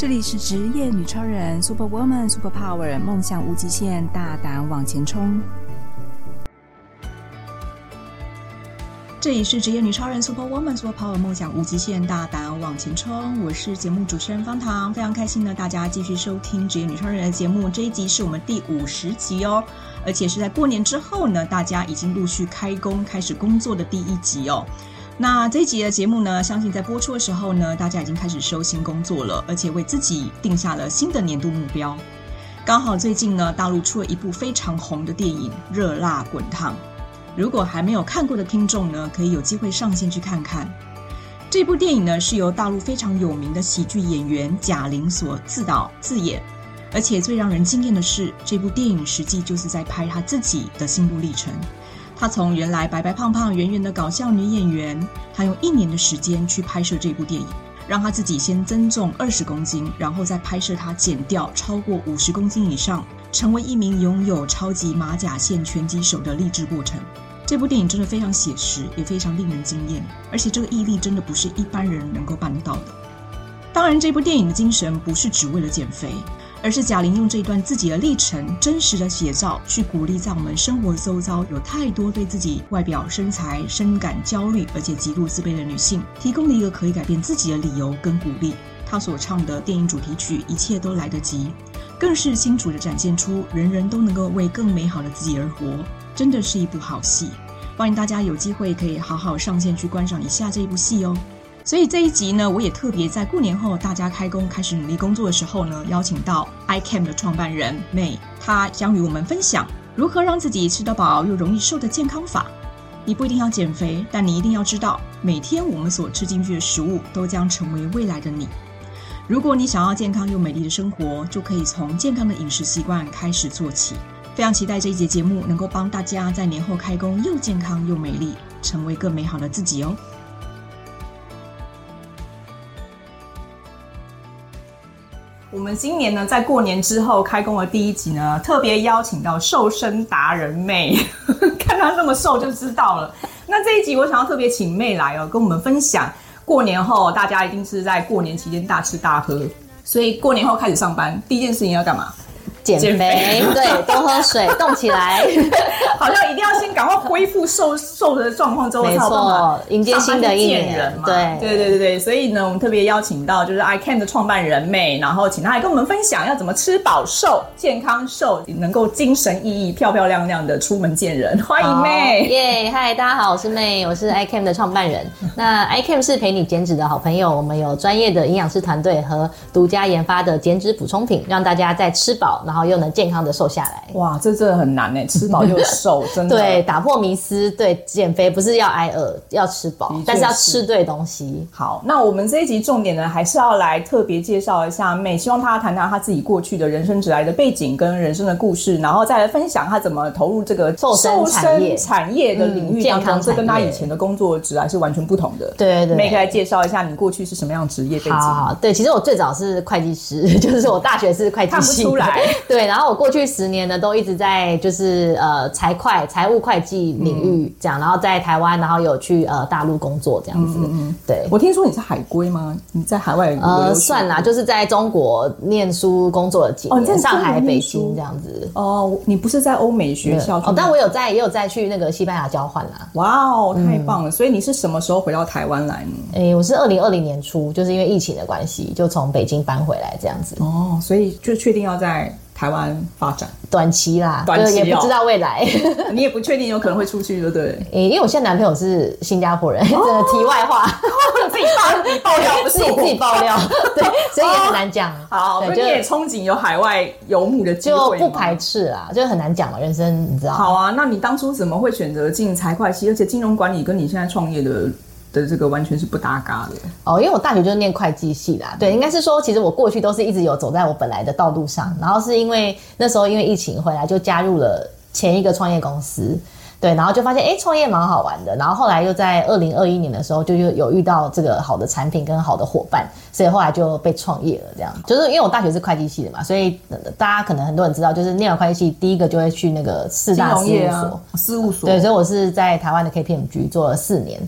这里是职业女超人，Super Woman，Super Power，梦想无极限，大胆往前冲。这里是职业女超人，Super Woman，Super Power，梦想无极限，大胆往前冲。我是节目主持人方糖，非常开心呢，大家继续收听职业女超人的节目。这一集是我们第五十集哦，而且是在过年之后呢，大家已经陆续开工开始工作的第一集哦。那这一集的节目呢，相信在播出的时候呢，大家已经开始收心工作了，而且为自己定下了新的年度目标。刚好最近呢，大陆出了一部非常红的电影《热辣滚烫》，如果还没有看过的听众呢，可以有机会上线去看看。这部电影呢，是由大陆非常有名的喜剧演员贾玲所自导自演，而且最让人惊艳的是，这部电影实际就是在拍她自己的心路历程。她从原来白白胖胖、圆圆的搞笑女演员，她用一年的时间去拍摄这部电影，让她自己先增重二十公斤，然后再拍摄她减掉超过五十公斤以上，成为一名拥有超级马甲线拳击手的励志过程。这部电影真的非常写实，也非常令人惊艳，而且这个毅力真的不是一般人能够办得到的。当然，这部电影的精神不是只为了减肥。而是贾玲用这一段自己的历程，真实的写照，去鼓励在我们生活周遭有太多对自己外表身材深感焦虑，而且极度自卑的女性，提供了一个可以改变自己的理由跟鼓励。她所唱的电影主题曲《一切都来得及》，更是清楚地展现出人人都能够为更美好的自己而活，真的是一部好戏。欢迎大家有机会可以好好上线去观赏一下这一部戏哦。所以这一集呢，我也特别在过年后大家开工开始努力工作的时候呢，邀请到 ICAM 的创办人 May，她将与我们分享如何让自己吃得饱又容易瘦的健康法。你不一定要减肥，但你一定要知道，每天我们所吃进去的食物都将成为未来的你。如果你想要健康又美丽的生活，就可以从健康的饮食习惯开始做起。非常期待这一节节目能够帮大家在年后开工又健康又美丽，成为更美好的自己哦。我们今年呢，在过年之后开工的第一集呢，特别邀请到瘦身达人妹 看她那么瘦就知道了。那这一集我想要特别请妹来哦，跟我们分享过年后大家一定是在过年期间大吃大喝，所以过年后开始上班，第一件事情要干嘛？减肥，肥 对，多喝水，动起来，好像一定要先赶快恢复瘦瘦的状况之后，没错，迎接新的一年嘛。对，对对对对，所以呢，我们特别邀请到就是 I Can 的创办人 May，然后请他来跟我们分享要怎么吃饱瘦、健康瘦，能够精神奕奕、漂漂亮亮的出门见人。欢迎 May，耶，嗨，大家好，我是 May，我是 I Can 的创办人。那 ICAM 是陪你减脂的好朋友，我们有专业的营养师团队和独家研发的减脂补充品，让大家在吃饱，然后又能健康的瘦下来。哇，这真的很难哎，吃饱又瘦，真的。对，打破迷思。对，减肥不是要挨饿，要吃饱，但是要吃对东西。好，那我们这一集重点呢，还是要来特别介绍一下 May，希望她谈谈她自己过去的人生职来的背景跟人生的故事，然后再来分享她怎么投入这个瘦身产业产业的领域当中，健康，这跟她以前的工作职来是完全不同的。对对对，May 可以来介绍一下你过去是什么样的职业背景？好，好，对，其实我最早是会计师，就是我大学是会计系。看不出来。对，然后。我过去十年呢，都一直在就是呃财会、财务会计领域这样，然后在台湾，然后有去呃大陆工作这样子。嗯嗯，对。我听说你是海归吗？你在海外呃算啦，就是在中国念书工作了几年，哦、在上海、北京这样子。哦，你不是在欧美学校？哦，但我有在也有在去那个西班牙交换啦。哇哦，太棒了！嗯、所以你是什么时候回到台湾来呢？哎，我是二零二零年初，就是因为疫情的关系，就从北京搬回来这样子。哦，所以就确定要在。台湾发展短期啦，短期、喔、也不知道未来，你也不确定有可能会出去，对不对？因为我现在男朋友是新加坡人，真题外话，自己爆自己爆料，不是 自己自己爆料，对，所以也很难讲。好，所以你也憧憬有海外游牧的机会，就不排斥啊，就很难讲嘛，人生你知道？好啊，那你当初怎么会选择进财会系，而且金融管理跟你现在创业的？的这个完全是不搭嘎的。哦，因为我大学就是念会计系啦，对，应该是说，其实我过去都是一直有走在我本来的道路上，然后是因为那时候因为疫情回来就加入了前一个创业公司。对，然后就发现，哎，创业蛮好玩的。然后后来又在二零二一年的时候，就又有遇到这个好的产品跟好的伙伴，所以后来就被创业了。这样，就是因为我大学是会计系的嘛，所以大家可能很多人知道，就是念完会计系，第一个就会去那个四大事务所。啊、事务所。对，所以我是在台湾的 KPMG 做了四年。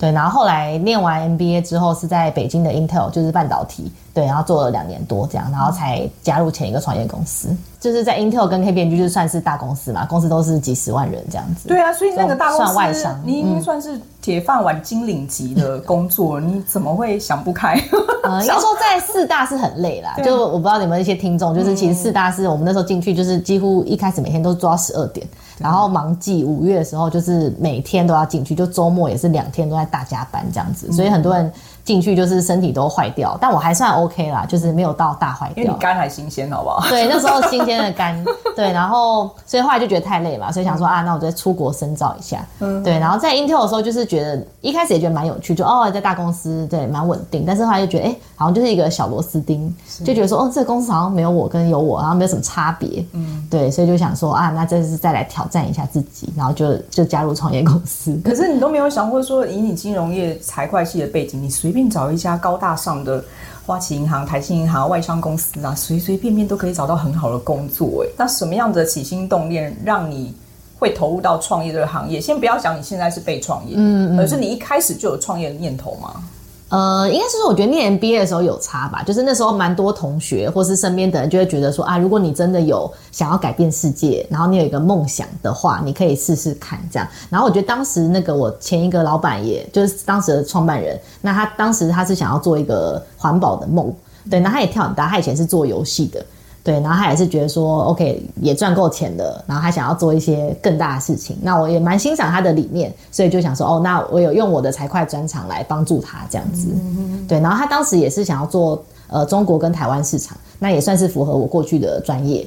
对，然后后来念完 MBA 之后，是在北京的 Intel，就是半导体。对，然后做了两年多这样，然后才加入前一个创业公司。就是在 Intel 跟 KPMG 就算是大公司嘛，公司都是几十万人这样子。对啊，所以那个大公司算外商，你已经算是铁饭碗金领级的工作，嗯、你怎么会想不开？呃，应该说在四大是很累啦。就我不知道你们一些听众，就是其实四大是我们那时候进去，就是几乎一开始每天都做到十二点，然后忙季五月的时候，就是每天都要进去，就周末也是两天都在大加班这样子，所以很多人。进去就是身体都坏掉，但我还算 OK 啦，就是没有到大坏掉。因为你肝还新鲜，好不好？对，那时候新鲜的肝，对，然后所以后来就觉得太累嘛，所以想说啊，那我再出国深造一下。嗯，对，然后在 Intel 的时候，就是觉得一开始也觉得蛮有趣，就哦，在大公司，对，蛮稳定，但是后来就觉得哎、欸，好像就是一个小螺丝钉，就觉得说哦，这个公司好像没有我跟有我，然后没有什么差别。嗯，对，所以就想说啊，那这次再来挑战一下自己，然后就就加入创业公司。可是你都没有想过说，以你金融业财会系的背景，你随便找一家高大上的花旗银行、台新银行、外商公司啊，随随便便都可以找到很好的工作。哎，那什么样的起心动念让你会投入到创业这个行业？先不要讲你现在是被创业，嗯，嗯，而是你一开始就有创业的念头吗？呃，应该是说，我觉得念 MBA 的时候有差吧，就是那时候蛮多同学或是身边的人就会觉得说啊，如果你真的有想要改变世界，然后你有一个梦想的话，你可以试试看这样。然后我觉得当时那个我前一个老板，也就是当时的创办人，那他当时他是想要做一个环保的梦，对，那他也跳很大，他以前是做游戏的。对，然后他也是觉得说，OK，也赚够钱了，然后他想要做一些更大的事情。那我也蛮欣赏他的理念，所以就想说，哦，那我有用我的财会专长来帮助他这样子。嗯、对，然后他当时也是想要做呃中国跟台湾市场，那也算是符合我过去的专业。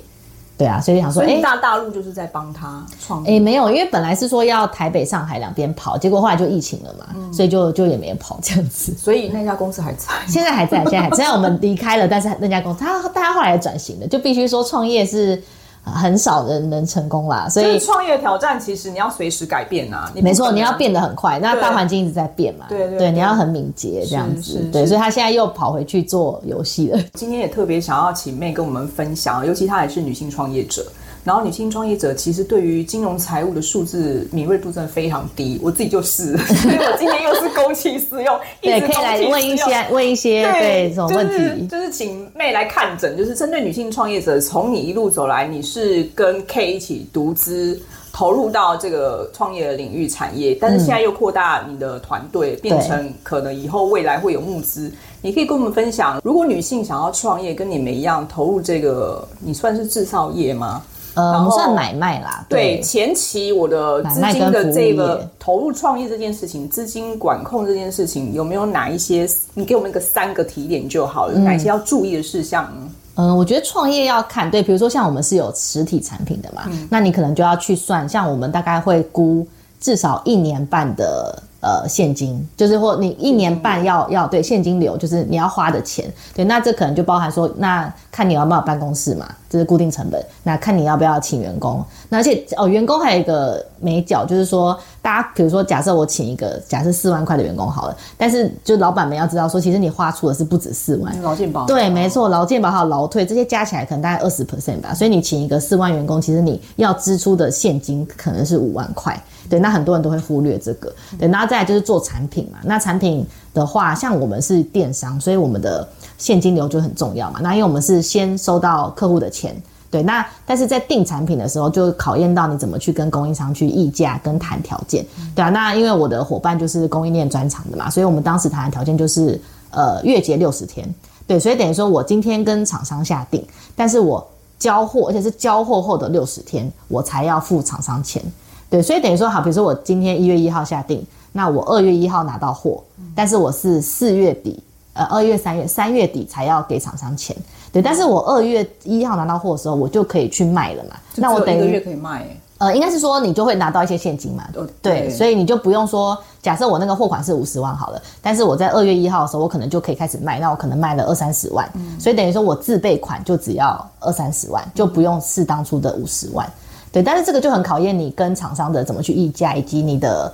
对啊，所以想说，哎，大大陆就是在帮他创业。哎，没有，因为本来是说要台北、上海两边跑，结果后来就疫情了嘛，嗯、所以就就也没有跑这样子。所以那家公司还在，现在还在，现在还在。虽然我们离开了，但是那家公司，他大家后来也转型了，就必须说创业是。很少人能成功啦，所以创业挑战其实你要随时改变啊。没错，你要变得很快，那大环境一直在变嘛。对对，你要很敏捷这样子。对，所以他现在又跑回去做游戏了。今天也特别想要请妹跟我们分享，尤其她也是女性创业者。然后女性创业者其实对于金融财务的数字敏锐度真的非常低，我自己就是，所以我今天又是公器私用，对，可以来问一些问一些对，对这种问题，就是，就是请妹来看诊，就是针对女性创业者，从你一路走来，你是跟 K 一起独资投入到这个创业的领域产业，但是现在又扩大你的团队，变成可能以后未来会有募资，你可以跟我们分享，如果女性想要创业，跟你们一样投入这个，你算是制造业吗？呃，不算买卖啦。对，对前期我的资金的这个投入创业这件事情，资金管控这件事情，有没有哪一些？你给我们一个三个提点就好了。嗯、哪一些要注意的事项呢？嗯、呃，我觉得创业要看，对，比如说像我们是有实体产品的嘛，嗯、那你可能就要去算，像我们大概会估至少一年半的。呃，现金就是或你一年半要要对现金流，就是你要花的钱，对，那这可能就包含说，那看你要不要办公室嘛，这是固定成本。那看你要不要请员工，那而且哦，员工还有一个眉角，就是说，大家比如说，假设我请一个假设四万块的员工好了，但是就老板们要知道说，其实你花出的是不止四万，劳健保。对，没错，劳健保还有劳退这些加起来可能大概二十 percent 吧，所以你请一个四万员工，其实你要支出的现金可能是五万块。对，那很多人都会忽略这个。对，然后再来就是做产品嘛。那产品的话，像我们是电商，所以我们的现金流就很重要嘛。那因为我们是先收到客户的钱，对。那但是在订产品的时候，就考验到你怎么去跟供应商去议价跟谈条件，对啊。那因为我的伙伴就是供应链专长的嘛，所以我们当时谈的条件就是呃月结六十天，对。所以等于说我今天跟厂商下订，但是我交货，而且是交货后的六十天，我才要付厂商钱。对，所以等于说好，比如说我今天一月一号下定，那我二月一号拿到货，但是我是四月底，呃，二月、三月、三月底才要给厂商钱。对，但是我二月一号拿到货的时候，我就可以去卖了嘛。那我等于一个月可以卖。呃，应该是说你就会拿到一些现金嘛。对，对，所以你就不用说，假设我那个货款是五十万好了，但是我在二月一号的时候，我可能就可以开始卖，那我可能卖了二三十万，嗯，所以等于说我自备款就只要二三十万，就不用是当初的五十万。对，但是这个就很考验你跟厂商的怎么去议价，以及你的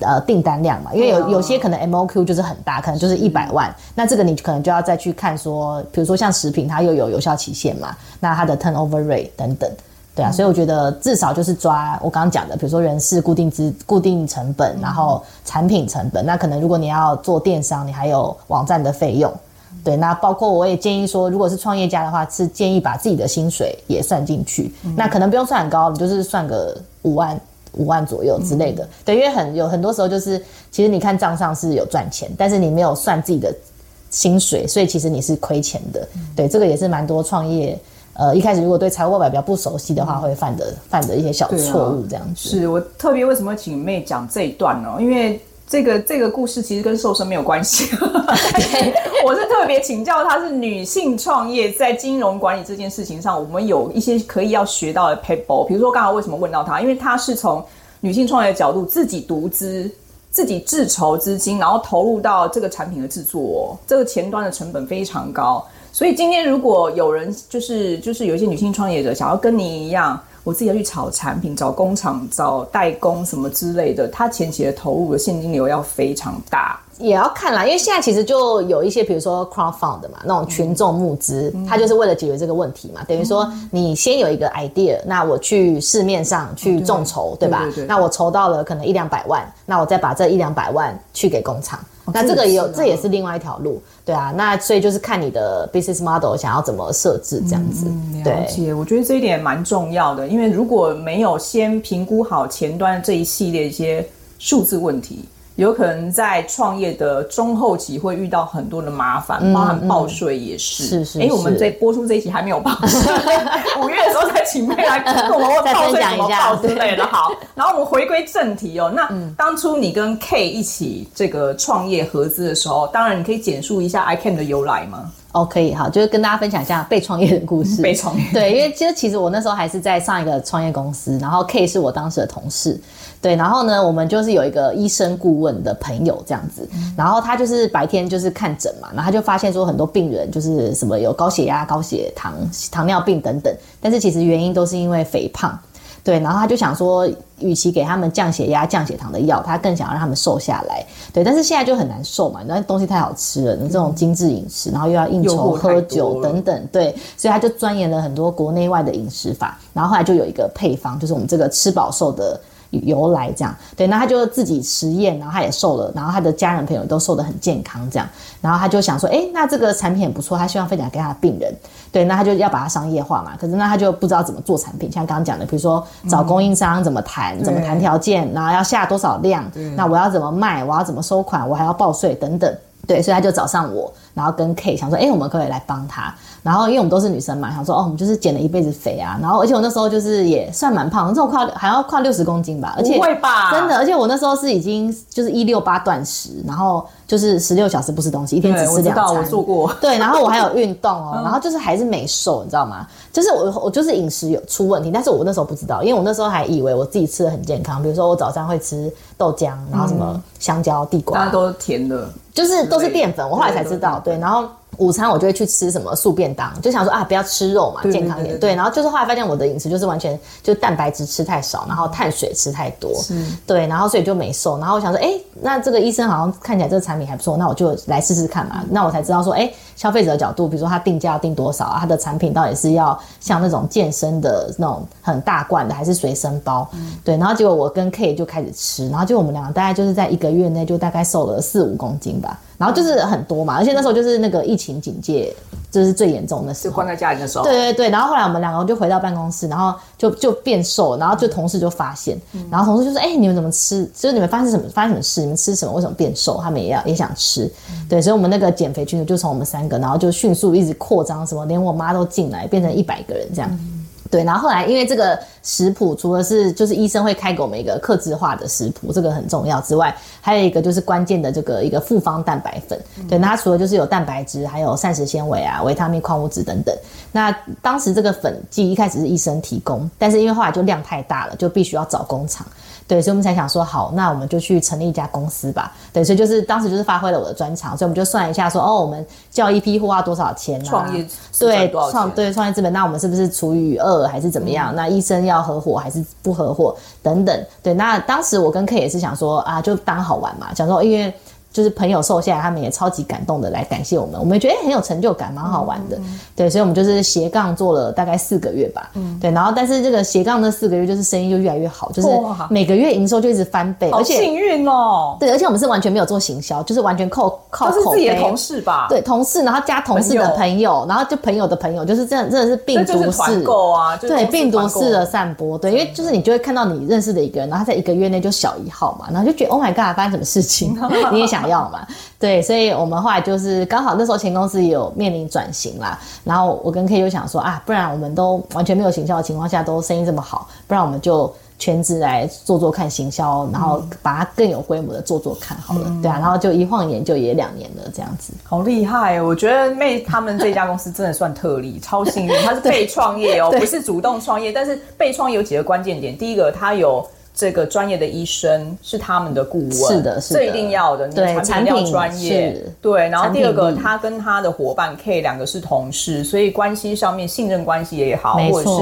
呃订单量嘛。因为有有些可能 MOQ 就是很大，可能就是一百万，那这个你可能就要再去看说，比如说像食品，它又有有效期限嘛，那它的 turnover rate 等等，对啊，所以我觉得至少就是抓我刚刚讲的，比如说人事固定资、固定成本，然后产品成本，那可能如果你要做电商，你还有网站的费用。对，那包括我也建议说，如果是创业家的话，是建议把自己的薪水也算进去。嗯、那可能不用算很高，你就是算个五万五万左右之类的。嗯、对，因为很有很多时候就是，其实你看账上是有赚钱，但是你没有算自己的薪水，所以其实你是亏钱的。嗯、对，这个也是蛮多创业。呃，一开始如果对财务报表比较不熟悉的话，会犯的犯的一些小错误，这样子。是我特别为什么请妹讲这一段呢？因为这个这个故事其实跟瘦身没有关系。对，我是特别请教，她是女性创业在金融管理这件事情上，我们有一些可以要学到的 paper。比如说，刚刚为什么问到她？因为她是从女性创业的角度，自己独资，自己自筹资金，然后投入到这个产品的制作，这个前端的成本非常高。所以今天如果有人就是就是有一些女性创业者想要跟你一样，我自己要去炒产品、找工厂、找代工什么之类的，他前期的投入的现金流要非常大。也要看啦，因为现在其实就有一些，比如说 crowdfund 嘛，那种群众募资，嗯、它就是为了解决这个问题嘛。嗯、等于说你先有一个 idea，那我去市面上去众筹，对，对吧？对对对，那我筹到了可能一两百万，那我再把这一两百万去给工厂。哦、那这个也有，这也是另外一条路，对啊。那所以就是看你的 business model 想要怎么设置这样子。嗯、了解，我觉得这一点蛮重要的，因为如果没有先评估好前端这一系列一些数字问题。有可能在创业的中后期会遇到很多的麻烦，嗯、包含报税也是。是是。哎、欸，我们这播出这一期还没有报税，五月的时候再请妹来跟我们报税怎么报之类的。好，然后我们回归正题哦。那当初你跟 K 一起这个创业合资的时候，当然你可以简述一下 iCAMP 的由来吗？哦，可以，好，就是跟大家分享一下被创业的故事。被创业。对，因为其实其实我那时候还是在上一个创业公司，然后 K 是我当时的同事。对，然后呢，我们就是有一个医生顾问的朋友这样子，然后他就是白天就是看诊嘛，然后他就发现说很多病人就是什么有高血压、高血糖、糖尿病等等，但是其实原因都是因为肥胖。对，然后他就想说，与其给他们降血压、降血糖的药，他更想要让他们瘦下来。对，但是现在就很难瘦嘛，那东西太好吃了，你这种精致饮食，然后又要应酬、喝酒等等，对，所以他就钻研了很多国内外的饮食法，然后后来就有一个配方，就是我们这个吃饱瘦的。由来这样，对，那他就自己实验，然后他也瘦了，然后他的家人朋友都瘦得很健康这样，然后他就想说，哎，那这个产品也不错，他希望分享给他的病人，对，那他就要把它商业化嘛，可是那他就不知道怎么做产品，像刚刚讲的，比如说找供应商怎么谈，嗯、怎么谈条件，然后要下多少量，那我要怎么卖，我要怎么收款，我还要报税等等，对，所以他就找上我，然后跟 K 想说，哎，我们可不可以来帮他？然后因为我们都是女生嘛，想说哦，我们就是减了一辈子肥啊。然后而且我那时候就是也算蛮胖，那时候快还要快六十公斤吧。而且不会吧？真的，而且我那时候是已经就是一六八断食，然后就是十六小时不吃东西，一天只吃两餐。我知道，我做过。对，然后我还有运动哦，然后就是还是没瘦，你知道吗？就是我我就是饮食有出问题，但是我那时候不知道，因为我那时候还以为我自己吃的很健康，比如说我早上会吃豆浆，然后什么香蕉、地瓜，大家都是甜的，就是都是淀粉。我后来才知道，对，然后。午餐我就会去吃什么素便当，就想说啊，不要吃肉嘛，健康一点。对，然后就是后来发现我的饮食就是完全就蛋白质吃太少，然后碳水吃太多，是对，然后所以就没瘦。然后我想说，哎，那这个医生好像看起来这个产品还不错，那我就来试试看嘛。那我才知道说，哎，消费者的角度，比如说他定价要定多少啊？他的产品到底是要像那种健身的那种很大罐的，还是随身包？嗯、对，然后结果我跟 K 就开始吃，然后就我们两个大概就是在一个月内就大概瘦了四五公斤吧。然后就是很多嘛，而且那时候就是那个疫情警戒，就是最严重的时候，就关在家里的时候。对对对，然后后来我们两个就回到办公室，然后就就变瘦，然后就同事就发现，嗯、然后同事就说：“哎，你们怎么吃？就是你们发生什么？发生什么事？你们吃什么？为什么变瘦？他们也要也想吃。嗯”对，所以我们那个减肥群组就从我们三个，然后就迅速一直扩张，什么连我妈都进来，变成一百个人这样。嗯对，然后后来因为这个食谱，除了是就是医生会开给我们一个克制化的食谱，这个很重要之外，还有一个就是关键的这个一个复方蛋白粉。对，那它除了就是有蛋白质，还有膳食纤维啊、维他命、矿物质等等。那当时这个粉剂一开始是医生提供，但是因为后来就量太大了，就必须要找工厂。对，所以我们才想说，好，那我们就去成立一家公司吧。对，所以就是当时就是发挥了我的专长，所以我们就算一下说，哦，我们叫一批货要多少钱啊？创业对创对创业资本，那我们是不是除以二还是怎么样？嗯、那医生要合伙还是不合伙等等？对，那当时我跟 K 也是想说啊，就当好玩嘛，想说因为。就是朋友瘦下来，他们也超级感动的来感谢我们，我们也觉得很有成就感，蛮好玩的。嗯嗯、对，所以我们就是斜杠做了大概四个月吧。嗯，对，然后但是这个斜杠这四个月就是生意就越来越好，就是每个月营收就一直翻倍，而且幸运哦。对，而且我们是完全没有做行销，就是完全靠靠口碑。都是自己的同事吧？对，同事，然后加同事的朋友，然后就朋友的朋友，就是这样，真的是病毒式购啊，对，病毒式的散播。对，因为就是你就会看到你认识的一个人，然后他在一个月内就小一号嘛，然后就觉得 Oh my God，发生什么事情？你也想要嘛？对，所以我们后来就是刚好那时候前公司也有面临转型啦，然后我跟 K 就想说啊，不然我们都完全没有行销的情况下都生意这么好，不然我们就全职来做做看行销，然后把它更有规模的做做看好了，嗯、对啊，然后就一晃眼就也两年了这样子，好厉害！我觉得妹他们这家公司真的算特例，超幸运，他是被创业哦，不是主动创业，但是被创业有几个关键点，第一个他有。这个专业的医生是他们的顾问，是的，是的，这一定要的。对，产品要专业，对。然后第二个，他跟他的伙伴 K 两个是同事，所以关系上面信任关系也好，或者是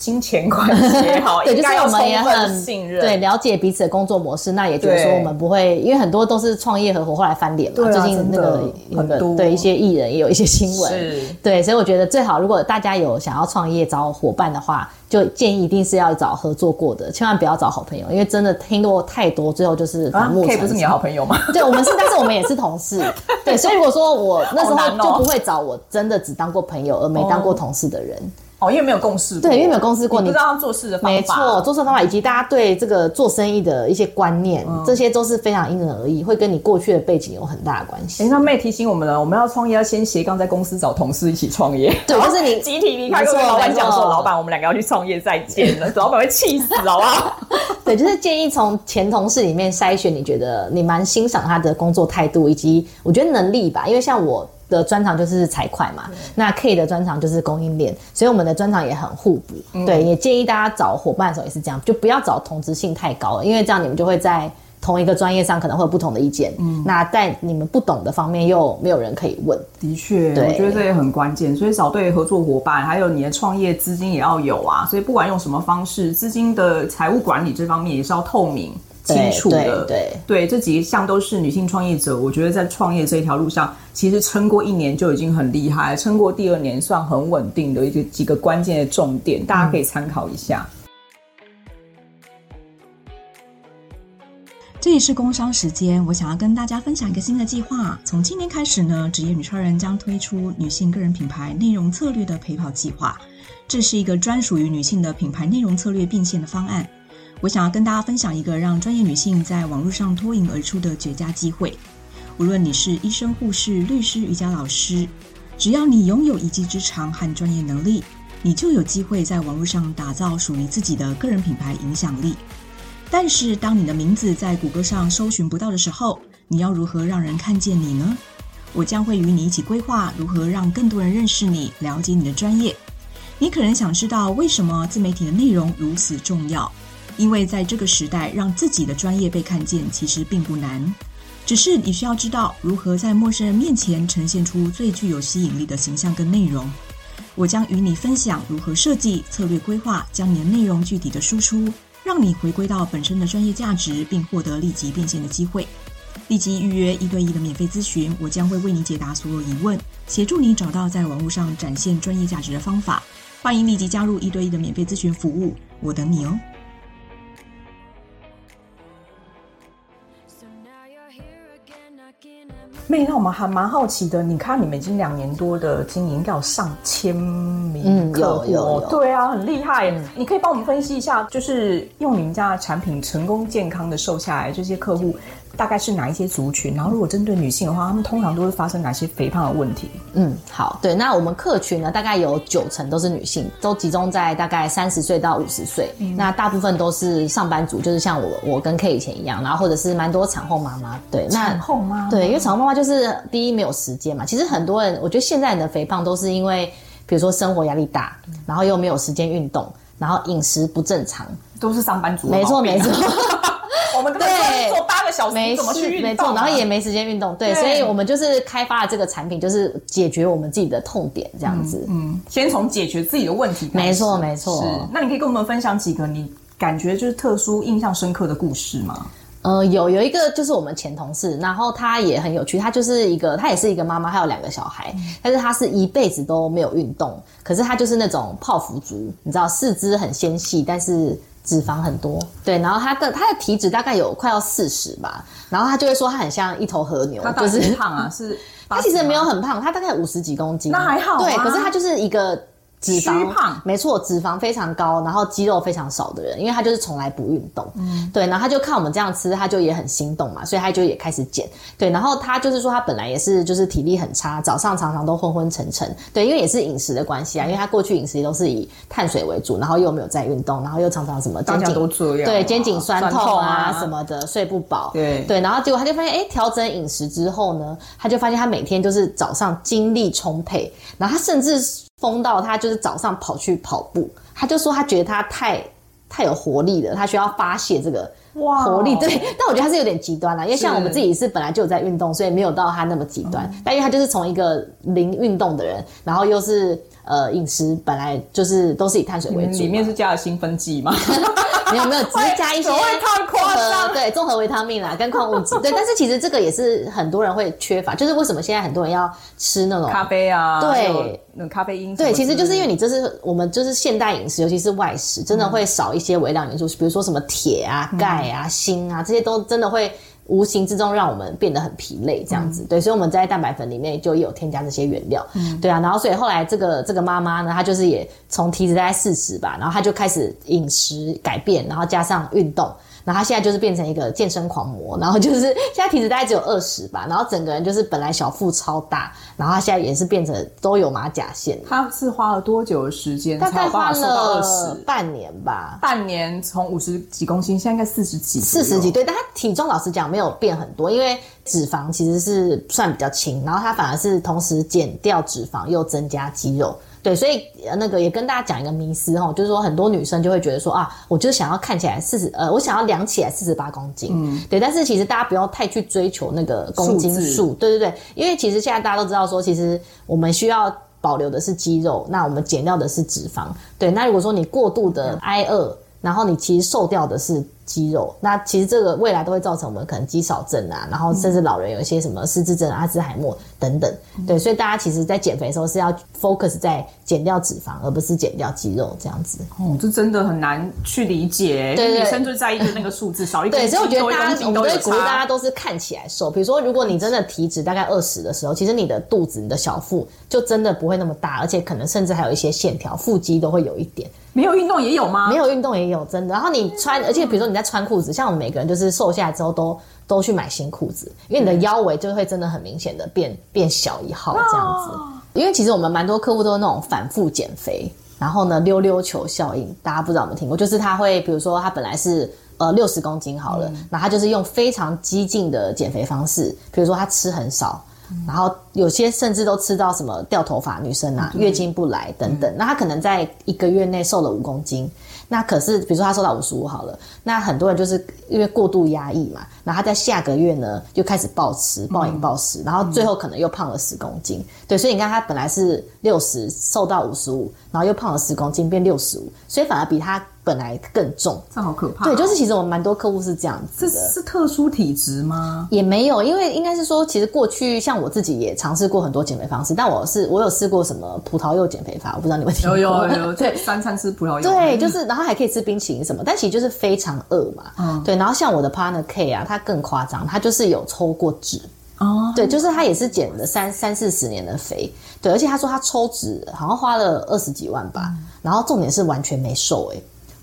金钱关系也 好，对，就是我们也很信任，对，了解彼此的工作模式。那也就是说，我们不会，因为很多都是创业合伙后来翻脸嘛。最近那个很多对一些艺人也有一些新闻，是，对，所以我觉得最好，如果大家有想要创业找伙伴的话。就建议一定是要找合作过的，千万不要找好朋友，因为真的听过太多，最后就是反目成仇。K 不是你的好朋友吗？对，我们是，但是我们也是同事。对，所以如果说我那时候就不会找我真的只当过朋友而没当过同事的人。哦，因为没有共识过，对，因为没有共识过，你不知道他做事的方法，没错，做事的方法以及大家对这个做生意的一些观念，嗯、这些都是非常因人而异，会跟你过去的背景有很大的关系。哎、欸，那妹提醒我们了，我们要创业要先斜杠在公司找同事一起创业，对，就是你 集体离开，跟老板讲说，老板，我们两个要去创业，再见了，老板会气死，好不好？对，就是建议从前同事里面筛选，你觉得你蛮欣赏他的工作态度以及我觉得能力吧，因为像我。的专长就是财会嘛，对那 K 的专长就是供应链，所以我们的专长也很互补。嗯、对，也建议大家找伙伴的时候也是这样，就不要找同质性太高了，因为这样你们就会在同一个专业上可能会有不同的意见。嗯，那在你们不懂的方面又没有人可以问。的确，对我觉得这也很关键，所以找对合作伙伴，还有你的创业资金也要有啊。所以不管用什么方式，资金的财务管理这方面也是要透明。清楚的，对对，对，这几项都是女性创业者。我觉得在创业这一条路上，其实撑过一年就已经很厉害，撑过第二年算很稳定的一个几个关键的重点，大家可以参考一下。这里是工商时间，我想要跟大家分享一个新的计划。从今年开始呢，职业女超人将推出女性个人品牌内容策略的陪跑计划。这是一个专属于女性的品牌内容策略变现的方案。我想要跟大家分享一个让专业女性在网络上脱颖而出的绝佳机会。无论你是医生、护士、律师、瑜伽老师，只要你拥有一技之长和专业能力，你就有机会在网络上打造属于自己的个人品牌影响力。但是，当你的名字在谷歌上搜寻不到的时候，你要如何让人看见你呢？我将会与你一起规划如何让更多人认识你、了解你的专业。你可能想知道为什么自媒体的内容如此重要？因为在这个时代，让自己的专业被看见其实并不难，只是你需要知道如何在陌生人面前呈现出最具有吸引力的形象跟内容。我将与你分享如何设计策略规划，将你的内容具体的输出，让你回归到本身的专业价值，并获得立即变现的机会。立即预约一对一的免费咨询，我将会为你解答所有疑问，协助你找到在网络上展现专业价值的方法。欢迎立即加入一对一的免费咨询服务，我等你哦。妹，那我们还蛮好奇的。你看，你们已经两年多的经营，应该有上千名客户，对啊，很厉害。嗯、你可以帮我们分析一下，就是用你们家的产品成功健康的瘦下来这些客户。大概是哪一些族群？然后如果针对女性的话，她们通常都会发生哪些肥胖的问题？嗯，好，对，那我们客群呢，大概有九成都是女性，都集中在大概三十岁到五十岁。嗯、那大部分都是上班族，就是像我，我跟 K 以前一样，然后或者是蛮多产后妈妈。对，那产后妈妈，对，因为产后妈妈就是第一没有时间嘛。其实很多人，我觉得现在人的肥胖都是因为，比如说生活压力大，然后又没有时间运动，然后饮食不正常，都是上班族。没错，没错。我们对做八个小时，没怎么去运动，没错，然后也没时间运动，对，对所以我们就是开发了这个产品，就是解决我们自己的痛点，这样子。嗯，嗯，先从解决自己的问题。没错，没错。是，那你可以跟我们分享几个你感觉就是特殊、印象深刻的故事吗？呃，有有一个就是我们前同事，然后她也很有趣，她就是一个，她也是一个妈妈，他有两个小孩，嗯、但是她是一辈子都没有运动，可是她就是那种泡芙族，你知道，四肢很纤细，但是脂肪很多，对，然后他的他的体脂大概有快要四十吧，然后他就会说他很像一头和牛，他就是胖啊，是他其实没有很胖，他大概五十几公斤，那还好，对，可是他就是一个。脂肪胖，没错，脂肪非常高，然后肌肉非常少的人，因为他就是从来不运动，嗯，对，然后他就看我们这样吃，他就也很心动嘛，所以他就也开始减，对，然后他就是说他本来也是就是体力很差，早上常常都昏昏沉沉，对，因为也是饮食的关系啊，因为他过去饮食也都是以碳水为主，然后又没有在运动，然后又常常什么肩颈都这样，对，肩颈酸痛啊，啊。什么的，睡不饱，对。对，然后结果他就发现，哎，调整饮食之后呢，他就发现他每天就是早上精力充沛，然后他甚至。疯到他就是早上跑去跑步，他就说他觉得他太太有活力了，他需要发泄这个活力。Wow. 对，但我觉得他是有点极端了，因为像我们自己是本来就有在运动，所以没有到他那么极端。嗯、但因为他就是从一个零运动的人，然后又是呃饮食本来就是都是以碳水为主，里面是加了兴奋剂吗？没有没有，只是加一些 综合对综合维他命啦，跟矿物质。对，但是其实这个也是很多人会缺乏，就是为什么现在很多人要吃那种咖啡啊，对，那咖啡因。对，其实就是因为你这是我们就是现代饮食，尤其是外食，真的会少一些微量元素，比如说什么铁啊、钙啊、锌啊，这些都真的会。无形之中让我们变得很疲累，这样子、嗯、对，所以我们在蛋白粉里面就有添加这些原料，嗯、对啊，然后所以后来这个这个妈妈呢，她就是也从体脂大概四十吧，然后她就开始饮食改变，然后加上运动。然后他现在就是变成一个健身狂魔，然后就是现在体脂大概只有二十吧，然后整个人就是本来小腹超大，然后他现在也是变成都有马甲线。他是花了多久的时间？大概花了半年吧。半年从五十几公斤，现在应该四十几。四十几对，但他体重老实讲没有变很多，因为脂肪其实是算比较轻，然后他反而是同时减掉脂肪又增加肌肉。对，所以那个也跟大家讲一个迷思哈，就是说很多女生就会觉得说啊，我就是想要看起来四十，呃，我想要量起来四十八公斤，嗯，对。但是其实大家不要太去追求那个公斤数，对对对，因为其实现在大家都知道说，其实我们需要保留的是肌肉，那我们减掉的是脂肪，对。那如果说你过度的挨饿，嗯、然后你其实瘦掉的是。肌肉，那其实这个未来都会造成我们可能肌少症啊，然后甚至老人有一些什么失智症、阿兹海默等等。对，所以大家其实，在减肥的时候是要 focus 在减掉脂肪，而不是减掉肌肉这样子。哦，这真的很难去理解。对，对，女生就在意的那个数字少一点。对，所以我觉得大家，我们会鼓励大家都是看起来瘦。比如说，如果你真的体脂大概二十的时候，其实你的肚子、你的小腹就真的不会那么大，而且可能甚至还有一些线条，腹肌都会有一点。没有运动也有吗？没有运动也有，真的。然后你穿，而且比如说你在穿裤子，像我们每个人就是瘦下来之后都都去买新裤子，因为你的腰围就会真的很明显的变变小一号这样子。因为其实我们蛮多客户都是那种反复减肥，然后呢溜溜球效应，大家不知道有没有听过？就是他会比如说他本来是呃六十公斤好了，那、嗯、他就是用非常激进的减肥方式，比如说他吃很少。然后有些甚至都吃到什么掉头发，女生啊，月经不来等等。那他可能在一个月内瘦了五公斤，那可是比如说他瘦到五十五好了，那很多人就是因为过度压抑嘛，然后他在下个月呢又开始暴吃、暴饮暴食，然后最后可能又胖了十公斤。对，所以你看他本来是六十瘦到五十五，然后又胖了十公斤变六十五，所以反而比他。本来更重，这好可怕。对，就是其实我们蛮多客户是这样子的。这是特殊体质吗？也没有，因为应该是说，其实过去像我自己也尝试过很多减肥方式，但我是我有试过什么葡萄柚减肥法，我不知道你们听过。有有有，对，三餐吃葡萄柚。对，就是然后还可以吃冰淇淋什么，但其实就是非常饿嘛。嗯，对。然后像我的 partner K 啊，他更夸张，他就是有抽过脂。哦，对，就是他也是减了三三四十年的肥，对，而且他说他抽脂好像花了二十几万吧，嗯、然后重点是完全没瘦，哎。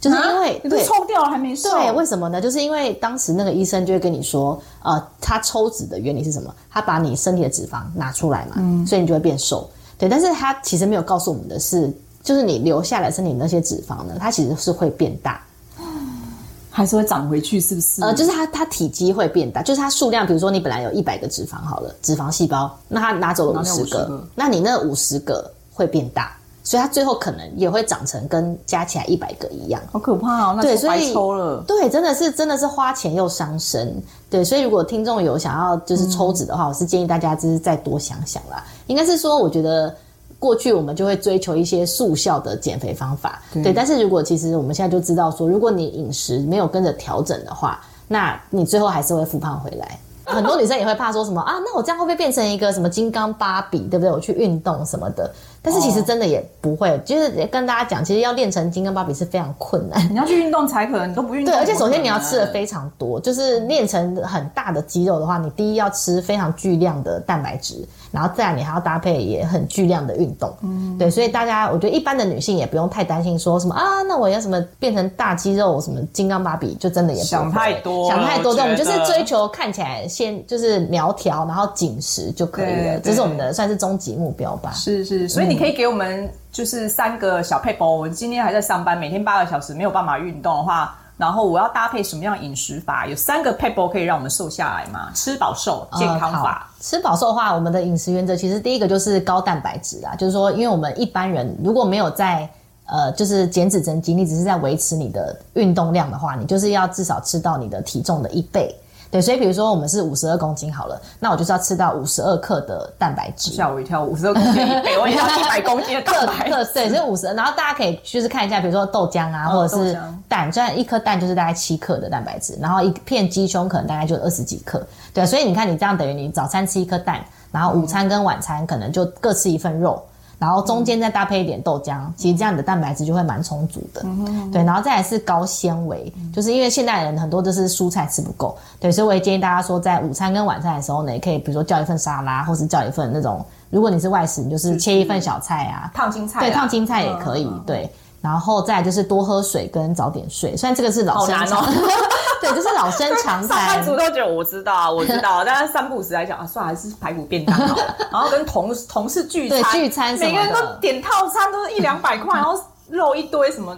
就是因为你都抽掉了还没瘦，对，为什么呢？就是因为当时那个医生就会跟你说，呃，他抽脂的原理是什么？他把你身体的脂肪拿出来嘛，嗯，所以你就会变瘦。对，但是他其实没有告诉我们的是，就是你留下来身体那些脂肪呢，它其实是会变大，还是会长回去？是不是？呃，就是它它体积会变大，就是它数量，比如说你本来有一百个脂肪好了，脂肪细胞，那它拿走了五十个，那你那五十个会变大。所以它最后可能也会长成跟加起来一百个一样，好可怕哦！那所以抽了。对，对，真的是真的是花钱又伤身。对，所以如果听众有想要就是抽脂的话，嗯、我是建议大家就是再多想想啦。应该是说，我觉得过去我们就会追求一些速效的减肥方法，对，对。但是如果其实我们现在就知道说，如果你饮食没有跟着调整的话，那你最后还是会复胖回来。很多女生也会怕说什么啊？那我这样会不会变成一个什么金刚芭比，对不对？我去运动什么的，但是其实真的也不会。哦、就是跟大家讲，其实要练成金刚芭比是非常困难。你要去运动才可能，你都不运动。对，而且首先你要吃的非常多，就是练成很大的肌肉的话，你第一要吃非常巨量的蛋白质，然后自然你还要搭配也很巨量的运动。嗯，对，所以大家我觉得一般的女性也不用太担心说什么啊，那我要什么变成大肌肉什么金刚芭比，就真的也不想太多，想太多。对，我们就是追求看起来先就是。苗条，然后紧实就可以了，这是我们的算是终极目标吧。是是，所以你可以给我们就是三个小配包。我今天还在上班，每天八个小时没有办法运动的话，然后我要搭配什么样的饮食法？有三个撇步可以让我们瘦下来吗？吃饱瘦健康法。嗯、吃饱瘦的话，我们的饮食原则其实第一个就是高蛋白质啊，就是说，因为我们一般人如果没有在呃就是减脂增肌，你只是在维持你的运动量的话，你就是要至少吃到你的体重的一倍。对，所以比如说我们是五十二公斤好了，那我就是要吃到五十二克的蛋白质。吓我一跳，五十二公斤一倍，我以为要一百 公斤的蛋白质。对，所以五十二。然后大家可以就是看一下，比如说豆浆啊，或者是蛋，这样一颗蛋就是大概七克的蛋白质，然后一片鸡胸可能大概就二十几克。对，所以你看你这样等于你早餐吃一颗蛋，然后午餐跟晚餐可能就各吃一份肉。然后中间再搭配一点豆浆，嗯、其实这样你的蛋白质就会蛮充足的。对，然后再来是高纤维，嗯、就是因为现代人很多都是蔬菜吃不够，对，所以我也建议大家说，在午餐跟晚餐的时候呢，也可以比如说叫一份沙拉，或是叫一份那种，如果你是外食，你就是切一份小菜啊，烫青菜，对，烫青菜也可以，嗯、对。然后再就是多喝水跟早点睡，虽然这个是老生常 对，就是老生常谈。上班族都觉得我知道啊，我知道，但是三不五时来讲啊，算了，还是排骨便当好了。然后跟同同事聚餐，对 聚餐，每个人都点套餐，都是一两百块，然后肉一堆什么。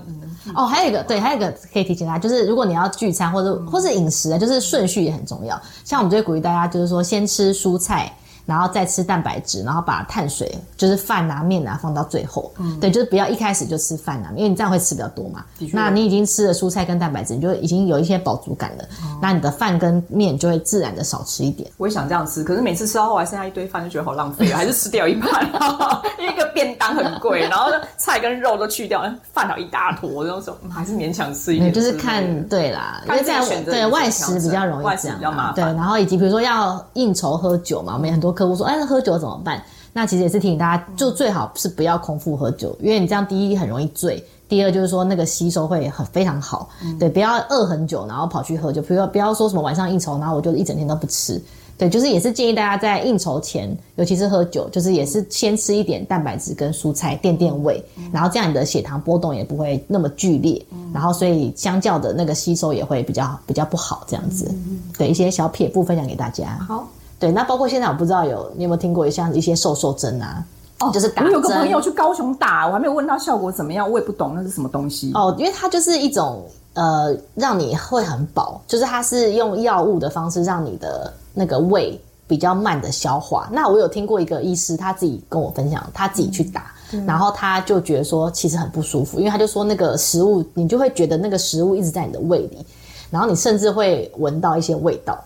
哦，还有一个，对，还有一个可以提醒大家，就是如果你要聚餐或者或是饮食啊，就是顺序也很重要。像我们就会鼓励大家，就是说先吃蔬菜。然后再吃蛋白质，然后把碳水就是饭啊、面啊放到最后。嗯，对，就是不要一开始就吃饭啊，因为你这样会吃比较多嘛。那你已经吃了蔬菜跟蛋白质，你就已经有一些饱足感了。哦。那你的饭跟面就会自然的少吃一点。我也想这样吃，可是每次吃到后来剩下一堆饭，就觉得好浪费啊，还是吃掉一半。因为一个便当很贵，然后菜跟肉都去掉，饭好一大坨，然后说还是勉强吃一点。就是看对啦，因为这样对外食比较容易这样，外食比较麻烦。对，然后以及比如说要应酬喝酒嘛，我们有很多。客户说：“哎，那喝酒怎么办？”那其实也是提醒大家，就最好是不要空腹喝酒，因为你这样第一很容易醉，第二就是说那个吸收会很非常好。嗯、对，不要饿很久，然后跑去喝酒。不要不要说什么晚上应酬，然后我就一整天都不吃。对，就是也是建议大家在应酬前，尤其是喝酒，就是也是先吃一点蛋白质跟蔬菜垫垫胃，然后这样你的血糖波动也不会那么剧烈，然后所以相较的那个吸收也会比较比较不好。这样子，对一些小撇步分享给大家。好。对，那包括现在我不知道有你有没有听过像一些瘦瘦针啊？哦，就是打针。我有个朋友去高雄打，我还没有问他效果怎么样，我也不懂那是什么东西。哦，因为它就是一种呃，让你会很饱，就是它是用药物的方式让你的那个胃比较慢的消化。那我有听过一个医师他自己跟我分享，他自己去打，嗯、然后他就觉得说其实很不舒服，因为他就说那个食物你就会觉得那个食物一直在你的胃里，然后你甚至会闻到一些味道。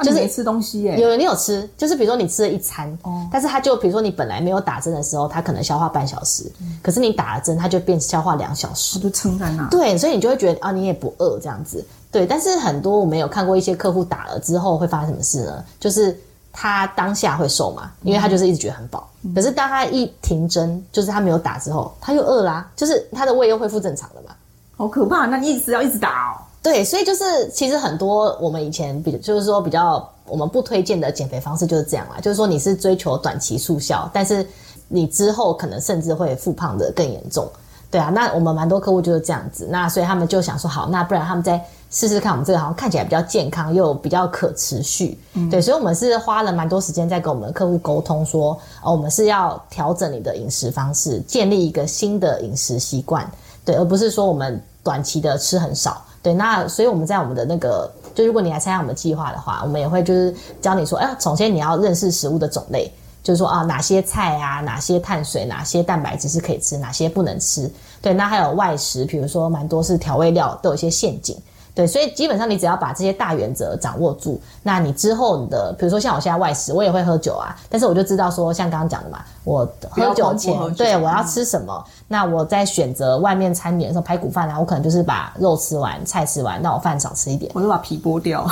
就是没吃东西耶，有人你有吃，就是比如说你吃了一餐，哦，但是他就比如说你本来没有打针的时候，他可能消化半小时，嗯，可是你打了针，他就变消化两小时，就撑在那。对，所以你就会觉得啊，你也不饿这样子。对，但是很多我们有看过一些客户打了之后会发生什么事呢？就是他当下会瘦嘛，因为他就是一直觉得很饱，嗯，可是当他一停针，就是他没有打之后，他又饿啦，就是他的胃又恢复正常了嘛。好可怕，那你一直要一直打哦。对，所以就是其实很多我们以前比就是说比较我们不推荐的减肥方式就是这样啦，就是说你是追求短期速效，但是你之后可能甚至会复胖的更严重。对啊，那我们蛮多客户就是这样子，那所以他们就想说好，那不然他们再试试看我们这个好像看起来比较健康又比较可持续。嗯、对，所以我们是花了蛮多时间在跟我们的客户沟通说，哦，我们是要调整你的饮食方式，建立一个新的饮食习惯，对，而不是说我们短期的吃很少。对，那所以我们在我们的那个，就如果你来参加我们计划的话，我们也会就是教你说，哎，首先你要认识食物的种类，就是说啊，哪些菜啊，哪些碳水，哪些蛋白质是可以吃，哪些不能吃。对，那还有外食，比如说蛮多是调味料都有一些陷阱。对，所以基本上你只要把这些大原则掌握住，那你之后你的，比如说像我现在外食，我也会喝酒啊，但是我就知道说，像刚刚讲的嘛，我喝酒前，酒对我要吃什么，嗯、那我在选择外面餐点的时候，排骨饭啊，我可能就是把肉吃完，菜吃完，那我饭少吃一点，我就把皮剥掉，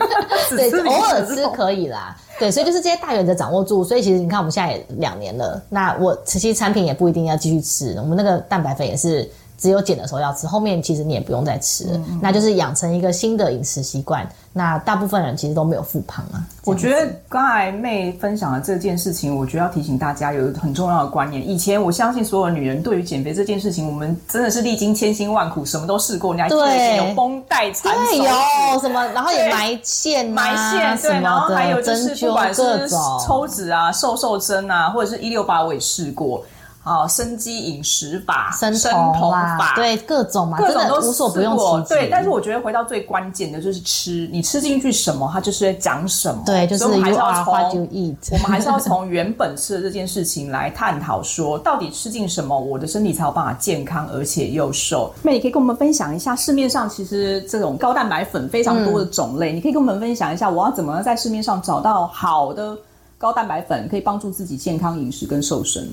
对，偶尔吃可以啦。对，所以就是这些大原则掌握住，所以其实你看我们现在也两年了，那我其实产品也不一定要继续吃，我们那个蛋白粉也是。只有减的时候要吃，后面其实你也不用再吃了，嗯嗯，那就是养成一个新的饮食习惯。那大部分人其实都没有复胖啊。我觉得刚才妹分享的这件事情，我觉得要提醒大家有一个很重要的观念。以前我相信所有女人对于减肥这件事情，我们真的是历经千辛万苦，什么都试过。你还记得有绷带缠手，对，有什么，然后也埋线、啊、埋线，对，然后还有就是不管是抽脂啊、瘦瘦针啊，或者是一六八，我也试过。哦，生机饮食法、生酮法，对，各种嘛，各种都无所不用其极。对，但是我觉得回到最关键的就是吃，你吃进去什么，它就是在讲什么。对，就是我们还是要从我们还是要从原本吃的这件事情来探讨，说到底吃进什么，我的身体才有办法健康而且又瘦。那你可以跟我们分享一下，市面上其实这种高蛋白粉非常多的种类，嗯、你可以跟我们分享一下，我要怎么在市面上找到好的高蛋白粉，可以帮助自己健康饮食跟瘦身。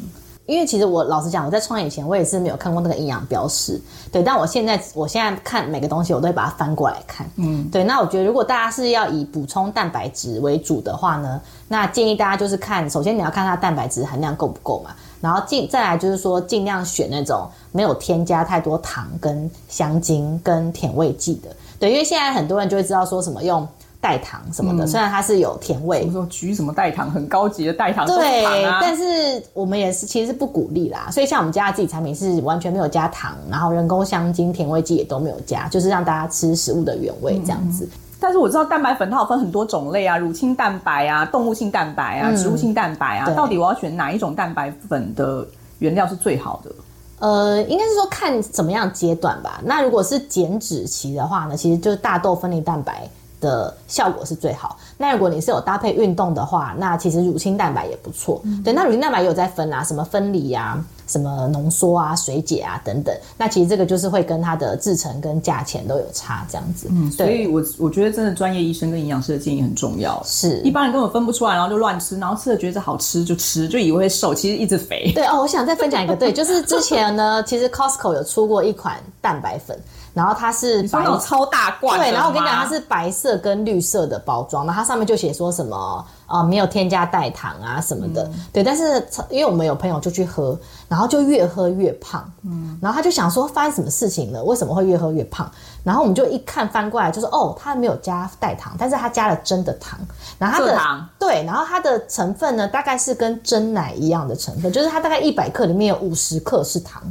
因为其实我老实讲，我在创业以前，我也是没有看过那个营养标识，对。但我现在，我现在看每个东西，我都会把它翻过来看，嗯，对。那我觉得，如果大家是要以补充蛋白质为主的话呢，那建议大家就是看，首先你要看它蛋白质含量够不够嘛，然后尽再来就是说，尽量选那种没有添加太多糖、跟香精、跟甜味剂的，对。因为现在很多人就会知道说什么用。代糖什么的，嗯、虽然它是有甜味，我说橘什么代糖，很高级的代糖，对，但是我们也是其实是不鼓励啦。所以像我们家的自己产品是完全没有加糖，然后人工香精、甜味剂也都没有加，就是让大家吃食物的原味这样子。嗯、但是我知道蛋白粉它有分很多种类啊，乳清蛋白啊、动物性蛋白啊、植物性蛋白啊，嗯、到底我要选哪一种蛋白粉的原料是最好的？呃，应该是说看怎么样阶段吧。那如果是减脂期的话呢，其实就是大豆分离蛋白。的效果是最好。那如果你是有搭配运动的话，那其实乳清蛋白也不错。嗯、对，那乳清蛋白也有在分啊，什么分离啊，什么浓缩啊、水解啊等等。那其实这个就是会跟它的制成跟价钱都有差，这样子。嗯，所以我我觉得真的专业医生跟营养师的建议很重要。是，一般人根本分不出来，然后就乱吃，然后吃了觉得好吃就吃，就以为会瘦，其实一直肥。对哦，我想再分享一个，对，就是之前呢，其实 Costco 有出过一款蛋白粉。然后它是白超大罐，对，然后我跟你讲，它是白色跟绿色的包装，然后它上面就写说什么啊、呃，没有添加代糖啊什么的，嗯、对。但是因为我们有朋友就去喝，然后就越喝越胖，嗯，然后他就想说发生什么事情了？为什么会越喝越胖？然后我们就一看翻过来，就是哦，它没有加代糖，但是它加了真的糖，然后它的糖对，然后它的成分呢，大概是跟真奶一样的成分，就是它大概一百克里面有五十克是糖。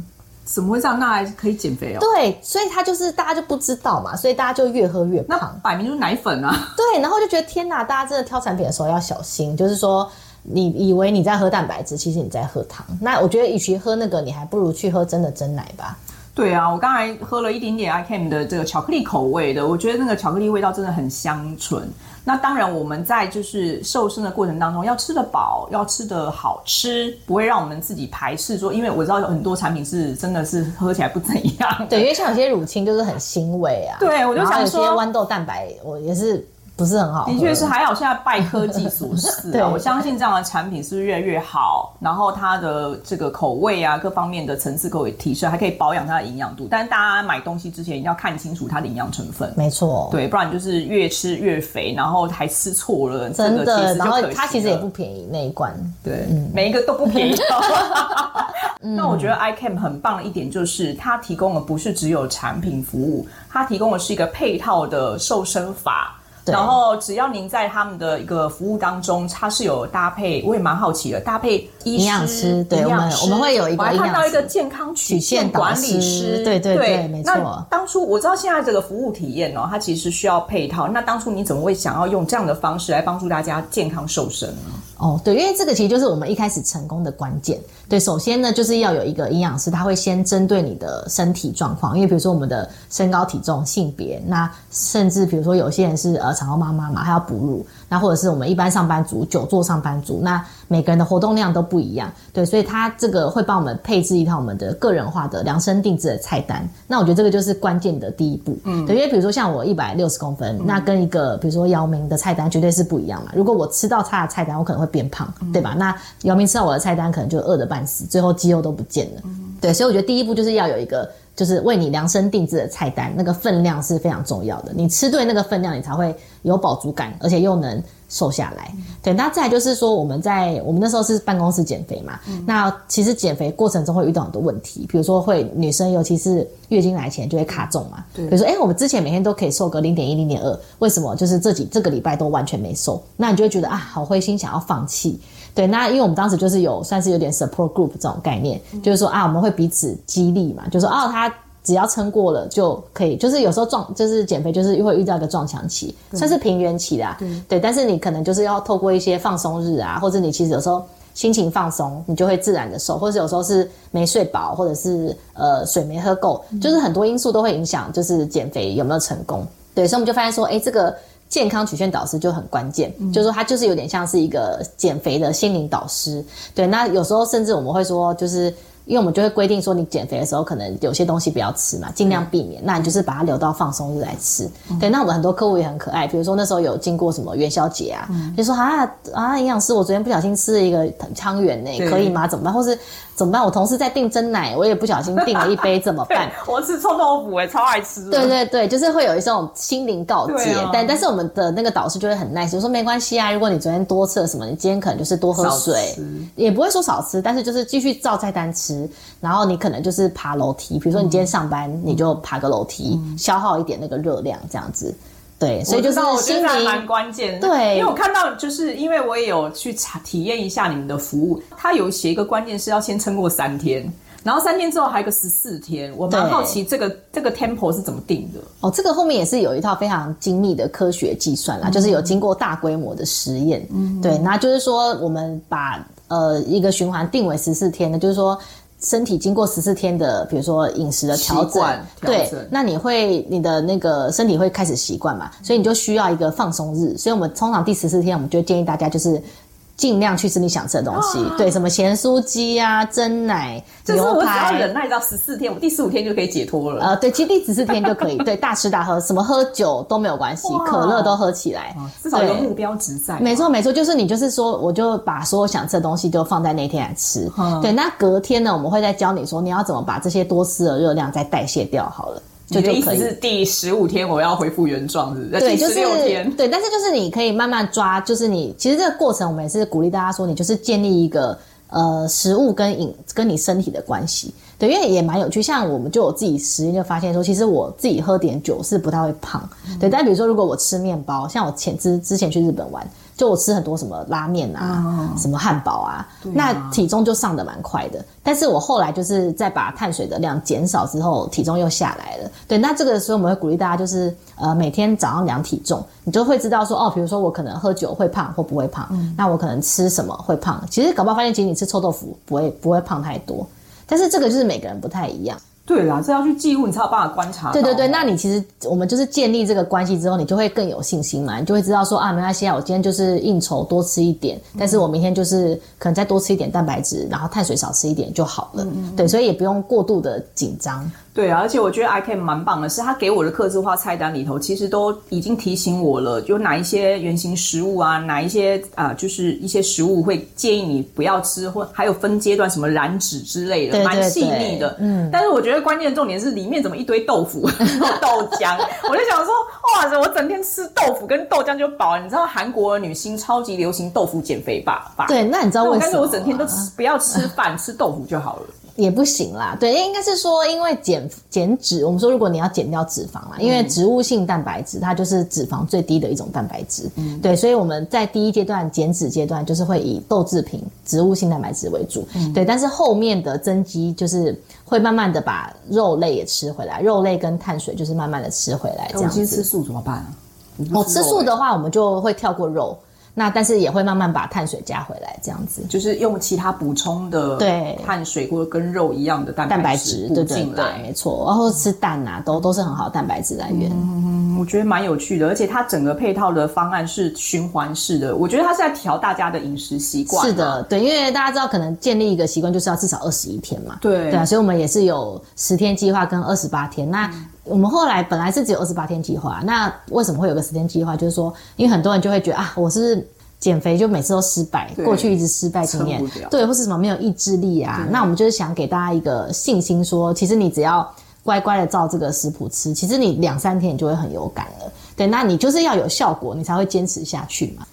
怎么会这样？那还可以减肥哦？对，所以他就是大家就不知道嘛，所以大家就越喝越胖。摆明就是奶粉啊！对，然后就觉得天哪，大家真的挑产品的时候要小心。就是说，你以为你在喝蛋白质，其实你在喝糖。那我觉得，与其喝那个，你还不如去喝真的真奶吧。对啊，我刚才喝了一点点 ICAM 的这个巧克力口味的，我觉得那个巧克力味道真的很香醇。那当然，我们在就是瘦身的过程当中，要吃得饱，要吃得好吃，不会让我们自己排斥说，因为我知道有很多产品是真的是喝起来不怎样。对，因为像有些乳清就是很腥味啊。对，我就想说，有些豌豆蛋白，我也是。不是很好，的确是还好。现在拜科技所赐，对，我相信这样的产品是不是越来越好？然后它的这个口味啊，各方面的层次都会提升，还可以保养它的营养度。但是大家买东西之前一定要看清楚它的营养成分，没错，对，不然就是越吃越肥，然后还吃错了，真的。然后它其实也不便宜，那一罐，对，嗯、每一个都不便宜。那我觉得 iCam 很棒的一点就是，它提供的不是只有产品服务，它提供的是一个配套的瘦身法。然后，只要您在他们的一个服务当中，它是有搭配，我也蛮好奇的，搭配医师、营养师，对，我们我们会有一个，我还看到一个健康曲线管理师，对对对，没错。那当初我知道现在这个服务体验哦，它其实需要配套。那当初你怎么会想要用这样的方式来帮助大家健康瘦身呢？哦，对，因为这个其实就是我们一开始成功的关键。对，首先呢，就是要有一个营养师，他会先针对你的身体状况，因为比如说我们的身高体重、性别，那甚至比如说有些人是呃产后妈妈嘛，还要哺乳，那或者是我们一般上班族、久坐上班族，那每个人的活动量都不一样，对，所以它这个会帮我们配置一套我们的个人化的量身定制的菜单。那我觉得这个就是关键的第一步，嗯，对，因为比如说像我一百六十公分，嗯、那跟一个比如说姚明的菜单绝对是不一样嘛。如果我吃到他的菜单，我可能会变胖，嗯、对吧？那姚明吃到我的菜单，可能就饿得半死，最后肌肉都不见了。嗯、对，所以我觉得第一步就是要有一个。就是为你量身定制的菜单，那个分量是非常重要的。你吃对那个分量，你才会有饱足感，而且又能瘦下来。嗯、对，那再来就是说，我们在我们那时候是办公室减肥嘛，嗯、那其实减肥过程中会遇到很多问题，比如说会女生尤其是月经来前就会卡重嘛。比如说哎、欸，我们之前每天都可以瘦个零点一、零点二，为什么就是这几这个礼拜都完全没瘦？那你就会觉得啊，好灰心，想要放弃。对，那因为我们当时就是有算是有点 support group 这种概念，嗯、就是说啊，我们会彼此激励嘛，就是说哦，他只要撑过了就可以，就是有时候撞就是减肥就是会遇到一个撞墙期，算是平原期啦、啊，对，对，但是你可能就是要透过一些放松日啊，或者你其实有时候心情放松，你就会自然的瘦，或者有时候是没睡饱，或者是呃水没喝够，嗯、就是很多因素都会影响，就是减肥有没有成功。对，所以我们就发现说，哎，这个。健康曲线导师就很关键，嗯、就是说他就是有点像是一个减肥的心灵导师。对，那有时候甚至我们会说，就是。因为我们就会规定说，你减肥的时候可能有些东西不要吃嘛，尽量避免。嗯、那你就是把它留到放松日来吃。嗯、对，那我们很多客户也很可爱，比如说那时候有经过什么元宵节啊，嗯、就说啊啊，营养师，我昨天不小心吃了一个汤圆呢，可以吗？怎么办？或是怎么办？我同事在订真奶，我也不小心订了一杯，怎么办？我吃臭豆腐，哎，超爱吃。对对对，就是会有一种心灵告诫。啊、但但是我们的那个导师就会很 nice，就说没关系啊，如果你昨天多吃了什么，你今天可能就是多喝水，也不会说少吃，但是就是继续照菜单吃，然后你。可能就是爬楼梯，比如说你今天上班，嗯、你就爬个楼梯，嗯、消耗一点那个热量，这样子。对，所以就是我觉得还蛮关键的。对，因为我看到，就是因为我也有去查体验一下你们的服务，他有写一个关键是要先撑过三天，然后三天之后还有个十四天。我蛮好奇这个对这个 tempo 是怎么定的？哦，这个后面也是有一套非常精密的科学计算啦，嗯、就是有经过大规模的实验。嗯，对，那就是说我们把呃一个循环定为十四天的，就是说。身体经过十四天的，比如说饮食的调整，对，那你会你的那个身体会开始习惯嘛，所以你就需要一个放松日。所以我们通常第十四天，我们就建议大家就是。尽量去吃你想吃的东西，对，什么咸酥鸡啊、蒸奶、就是，我只要忍耐到十四天，我第十五天就可以解脱了。呃，对，其实第十四天就可以，对，大吃大喝，什么喝酒都没有关系，可乐都喝起来，至少有目标值在。没错，没错，就是你就是说，我就把所有想吃的东西就放在那天来吃。对，那隔天呢，我们会再教你说，你要怎么把这些多吃的热量再代谢掉。好了。就是第十五天我要恢复原状，是不是？对，就是。对，但是就是你可以慢慢抓，就是你其实这个过程，我们也是鼓励大家说，你就是建立一个呃食物跟饮跟你身体的关系。对，因为也蛮有趣，像我们就有自己实验就发现说，其实我自己喝点酒是不太会胖。嗯、对，但比如说如果我吃面包，像我前之之前去日本玩。就我吃很多什么拉面啊，什么汉堡啊，那体重就上的蛮快的。但是我后来就是在把碳水的量减少之后，体重又下来了。对，那这个时候我们会鼓励大家，就是呃每天早上量体重，你就会知道说哦，比如说我可能喝酒会胖或不会胖，那我可能吃什么会胖。其实搞不好发现，其实你吃臭豆腐不会不会胖太多，但是这个就是每个人不太一样。对啦，这要去记录，你才有办法观察。对对对，那你其实我们就是建立这个关系之后，你就会更有信心嘛，你就会知道说啊，没关系啊，我今天就是应酬多吃一点，但是我明天就是可能再多吃一点蛋白质，然后碳水少吃一点就好了。嗯嗯对，所以也不用过度的紧张。对啊，而且我觉得 iCARE 蛮棒的，是他给我的客制化菜单里头，其实都已经提醒我了，就哪一些原型食物啊，哪一些啊、呃，就是一些食物会建议你不要吃，或还有分阶段什么燃脂之类的，对对对蛮细腻的。嗯，但是我觉得关键的重点是里面怎么一堆豆腐、豆浆，我就想说，哇塞，我整天吃豆腐跟豆浆就饱了。你知道韩国女星超级流行豆腐减肥法吧？对，那你知道为什么？但是我整天都吃，不要吃饭，吃豆腐就好了。也不行啦，对，应该是说，因为减减脂，我们说如果你要减掉脂肪啦，因为植物性蛋白质它就是脂肪最低的一种蛋白质，嗯，对，所以我们在第一阶段减脂阶段就是会以豆制品、植物性蛋白质为主，嗯，对，但是后面的增肌就是会慢慢的把肉类也吃回来，肉类跟碳水就是慢慢的吃回来，这样子。吃素怎么办啊？哦，吃素的话，我们就会跳过肉。那但是也会慢慢把碳水加回来，这样子就是用其他补充的对碳水或者跟肉一样的蛋白质，蛋白质对对对，没错。然后吃蛋啊，都都是很好的蛋白质来源。嗯，我觉得蛮有趣的，而且它整个配套的方案是循环式的，我觉得它是在调大家的饮食习惯。是的，对，因为大家知道可能建立一个习惯就是要至少二十一天嘛，对对啊，所以我们也是有十天计划跟二十八天。那我们后来本来是只有二十八天计划，那为什么会有个十天计划？就是说，因为很多人就会觉得啊，我是减肥就每次都失败，过去一直失败经验，对，或是什么没有意志力啊。那我们就是想给大家一个信心说，说其实你只要乖乖的照这个食谱吃，其实你两三天你就会很有感了。对，那你就是要有效果，你才会坚持下去嘛。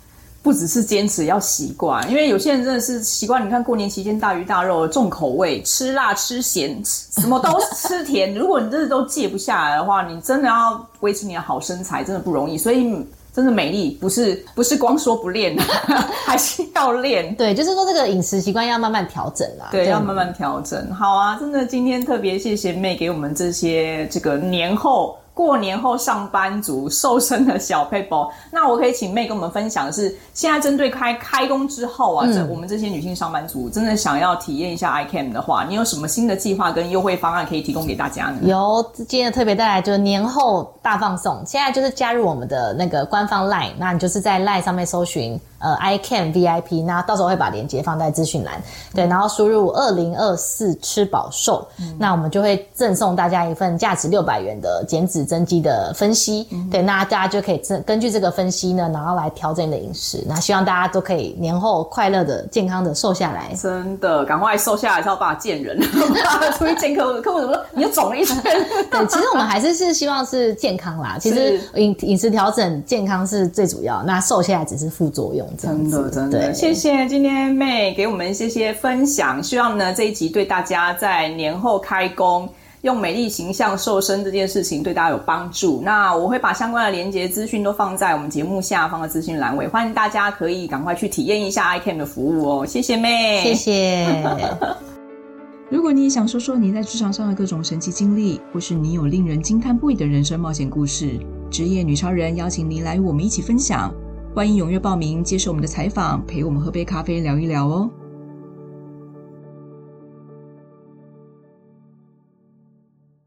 不只是坚持，要习惯，因为有些人真的是习惯。你看过年期间大鱼大肉，重口味，吃辣吃咸，什么都吃甜。如果你真的都戒不下来的话，你真的要维持你的好身材，真的不容易。所以，真的美丽不是不是光说不练，还是要练。对，就是说这个饮食习惯要慢慢调整啦。对，要慢慢调整。好啊，真的今天特别谢谢妹给我们这些这个年后。过年后上班族瘦身的小 paper，，那我可以请妹跟我们分享的是，现在针对开开工之后啊，我们这些女性上班族真的想要体验一下 ICAM 的话，你有什么新的计划跟优惠方案可以提供给大家呢？有，今天特别带来就是年后大放送，现在就是加入我们的那个官方 LINE，那你就是在 LINE 上面搜寻。呃，iCan VIP，那到时候会把链接放在资讯栏，对，然后输入二零二四吃饱瘦，嗯，那我们就会赠送大家一份价值六百元的减脂增肌的分析，嗯，对，那大家就可以根据这个分析呢，然后来调整你的饮食，那希望大家都可以年后快乐的、健康的瘦下来。真的，赶快瘦下来，才有办法见人。出去见客户，客户怎么说？你又肿了一圈。对，其实我们还是是希望是健康啦。其实饮饮食调整，健康是最主要，那瘦下来只是副作用。真的，真的，谢谢今天妹给我们一些些分享。希望呢这一集对大家在年后开工用美丽形象瘦身这件事情对大家有帮助。那我会把相关的连接资讯都放在我们节目下方的资讯栏位，欢迎大家可以赶快去体验一下 ICAM 的服务哦。谢谢妹，谢谢。如果你也想说说你在职场上的各种神奇经历，或是你有令人惊叹不已的人生冒险故事，职业女超人邀请您来与我们一起分享。欢迎踊跃报名，接受我们的采访，陪我们喝杯咖啡，聊一聊哦。